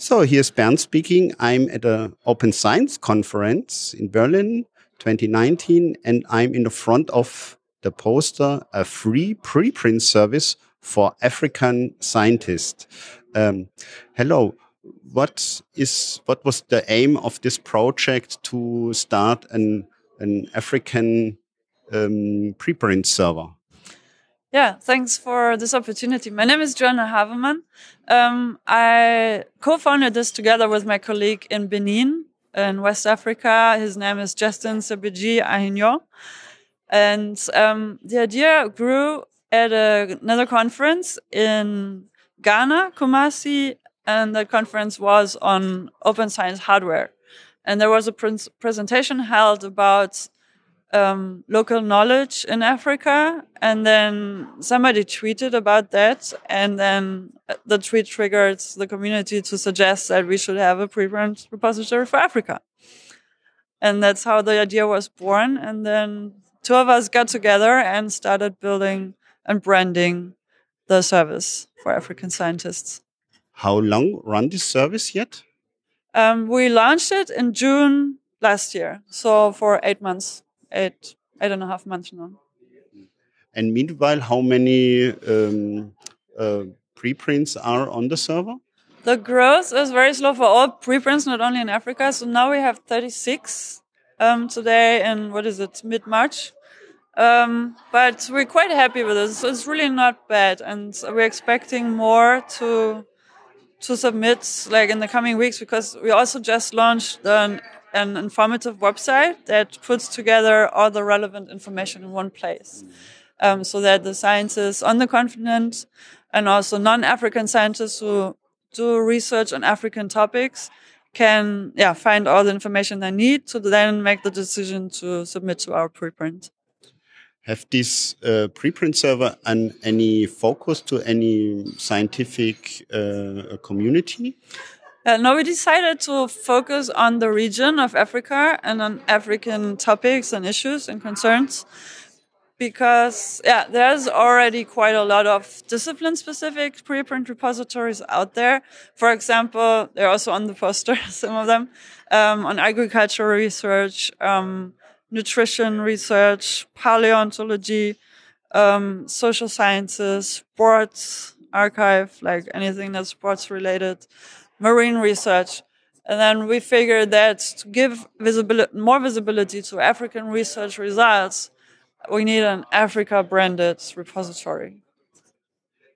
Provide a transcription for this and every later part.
So here's Bernd speaking. I'm at a Open Science conference in Berlin 2019, and I'm in the front of the poster, a free preprint service for African scientists. Um, hello. What is what was the aim of this project to start an an African um, preprint server? Yeah, thanks for this opportunity. My name is Johanna Havemann. Um, I co-founded this together with my colleague in Benin in West Africa. His name is Justin Sègbédji Ahinon. And um, the idea grew at a, another conference in Ghana, Kumasi, and the conference was on open science hardware. And there was a pre presentation held about um, local knowledge in Africa. And then somebody tweeted about that. And then the tweet triggered the community to suggest that we should have a preprint repository for Africa. And that's how the idea was born. And then two of us got together and started building and branding the service for African scientists. How long run this service yet? Um, we launched it in June last year. So for eight months eight eight and a half months now. And meanwhile, how many um, uh, preprints are on the server? The growth is very slow for all preprints, not only in Africa. So now we have 36 um, today and what is it, mid March. Um, but we're quite happy with it. So it's really not bad, and we're expecting more to to submit like in the coming weeks because we also just launched an an informative website that puts together all the relevant information in one place. Um, so that the scientists on the continent and also non-African scientists who do research on African topics can, yeah, find all the information they need to then make the decision to submit to our preprint. Have this uh, preprint server an, any focus to any scientific uh, community? Uh, no, we decided to focus on the region of Africa and on African topics and issues and concerns because yeah, there's already quite a lot of discipline specific preprint repositories out there. For example, they're also on the poster, some of them, um, on agricultural research, um, nutrition research, paleontology, um, social sciences, sports archive, like anything that's sports related marine research. And then we figured that to give visibility, more visibility to African research results, we need an Africa branded repository.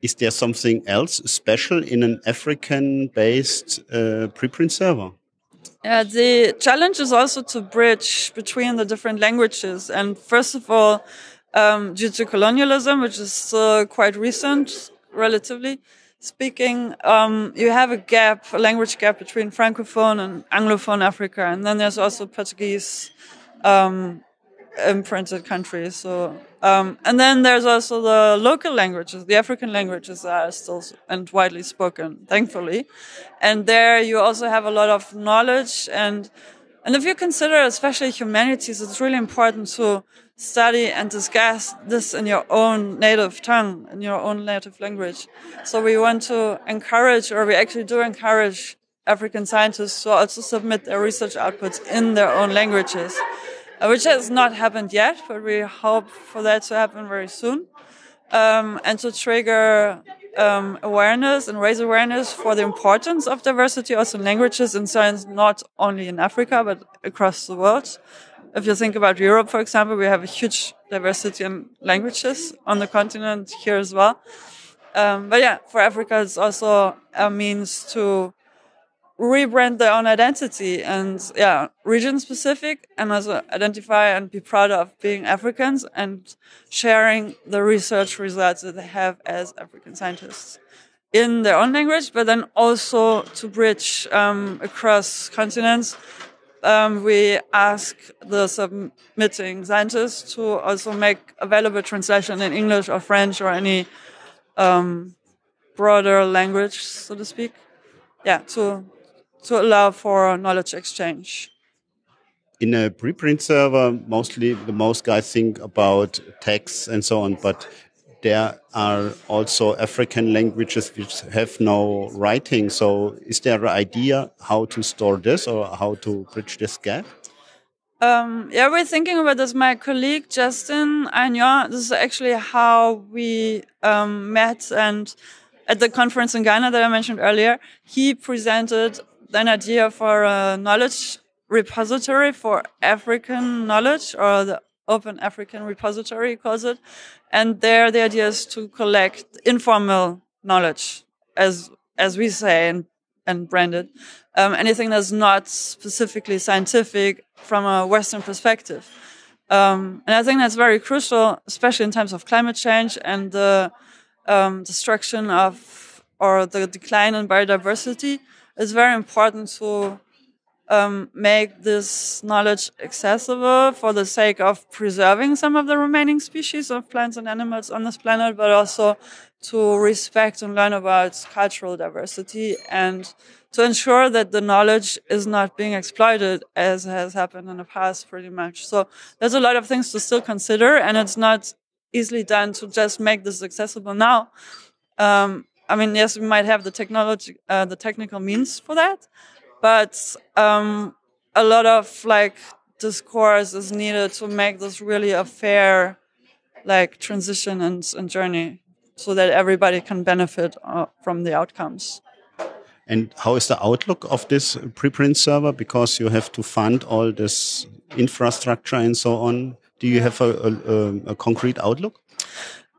Is there something else special in an African based uh, preprint server? Yeah, the challenge is also to bridge between the different languages. And first of all, um, due to colonialism, which is uh, quite recent, relatively, speaking, um, you have a gap, a language gap between Francophone and Anglophone Africa. And then there's also Portuguese um, imprinted countries. So, um, and then there's also the local languages, the African languages that are still and widely spoken, thankfully. And there you also have a lot of knowledge and and if you consider especially humanities, it's really important to study and discuss this in your own native tongue, in your own native language. So we want to encourage, or we actually do encourage African scientists to also submit their research outputs in their own languages, uh, which has not happened yet, but we hope for that to happen very soon. Um, and to trigger um, awareness and raise awareness for the importance of diversity also in languages and science, not only in Africa, but across the world. If you think about Europe, for example, we have a huge diversity in languages on the continent here as well. Um, but yeah, for Africa, it's also a means to rebrand their own identity and yeah, region specific and also identify and be proud of being Africans and sharing the research results that they have as African scientists in their own language, but then also to bridge um, across continents. Um, we ask the submitting scientists to also make available translation in English or French or any um, broader language, so to speak. Yeah, to to allow for knowledge exchange. In a preprint server, mostly the most guys think about text and so on, but there are also African languages which have no writing. So is there an idea how to store this or how to bridge this gap? Um, yeah, we're thinking about this. My colleague Justin Ahinon, this is actually how we um, met and at the conference in Ghana that I mentioned earlier, he presented an idea for a knowledge repository for African knowledge or the Open African Repository, calls it. And there the idea is to collect informal knowledge, as, as we say and, and brand it. Um, anything that's not specifically scientific from a Western perspective. Um, and I think that's very crucial, especially in times of climate change and the um, destruction of or the decline in biodiversity. It's very important to um, make this knowledge accessible for the sake of preserving some of the remaining species of plants and animals on this planet, but also to respect and learn about cultural diversity and to ensure that the knowledge is not being exploited as has happened in the past pretty much. So there's a lot of things to still consider and it's not easily done to just make this accessible now. Um, I mean, yes, we might have the technology, uh, the technical means for that, but um, a lot of like discourse is needed to make this really a fair like transition and, and journey so that everybody can benefit uh, from the outcomes. And how is the outlook of this preprint server? Because you have to fund all this infrastructure and so on. Do you have a, a, a concrete outlook?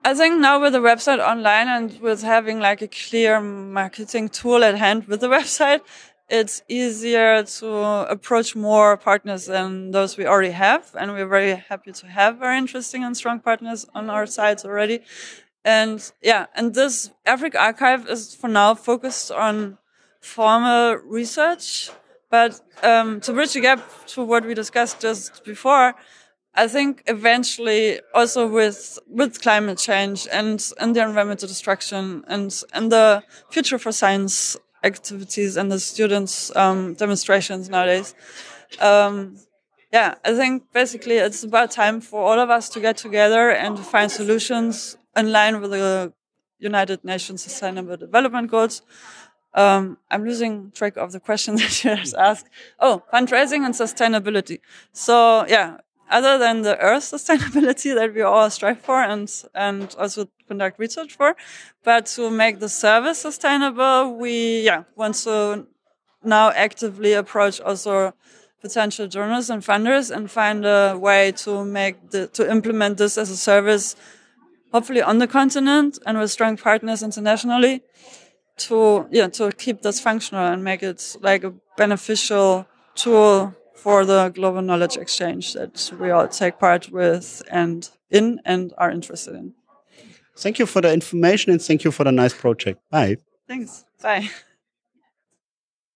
I think now with the website online and with having like a clear marketing tool at hand with the website, it's easier to approach more partners than those we already have. And we're very happy to have very interesting and strong partners on our sites already. And yeah, and this AfricArXiv is for now focused on formal research. But um, to bridge the gap to what we discussed just before, I think eventually also with with climate change and and the environmental destruction and and the future for science activities and the students um, demonstrations nowadays. Um, yeah, I think basically it's about time for all of us to get together and to find solutions in line with the United Nations Sustainable Development Goals um, I'm losing track of the question that you asked. Oh, fundraising and sustainability. So yeah, other than the earth sustainability that we all strive for and, and also conduct research for, but to make the service sustainable, we, yeah, want to now actively approach also potential donors and funders and find a way to make the, to implement this as a service, hopefully on the continent and with strong partners internationally to yeah to keep this functional and make it like a beneficial tool for the global knowledge exchange that we all take part with and in and are interested in. Thank you for the information and thank you for the nice project. Bye. Thanks. Bye.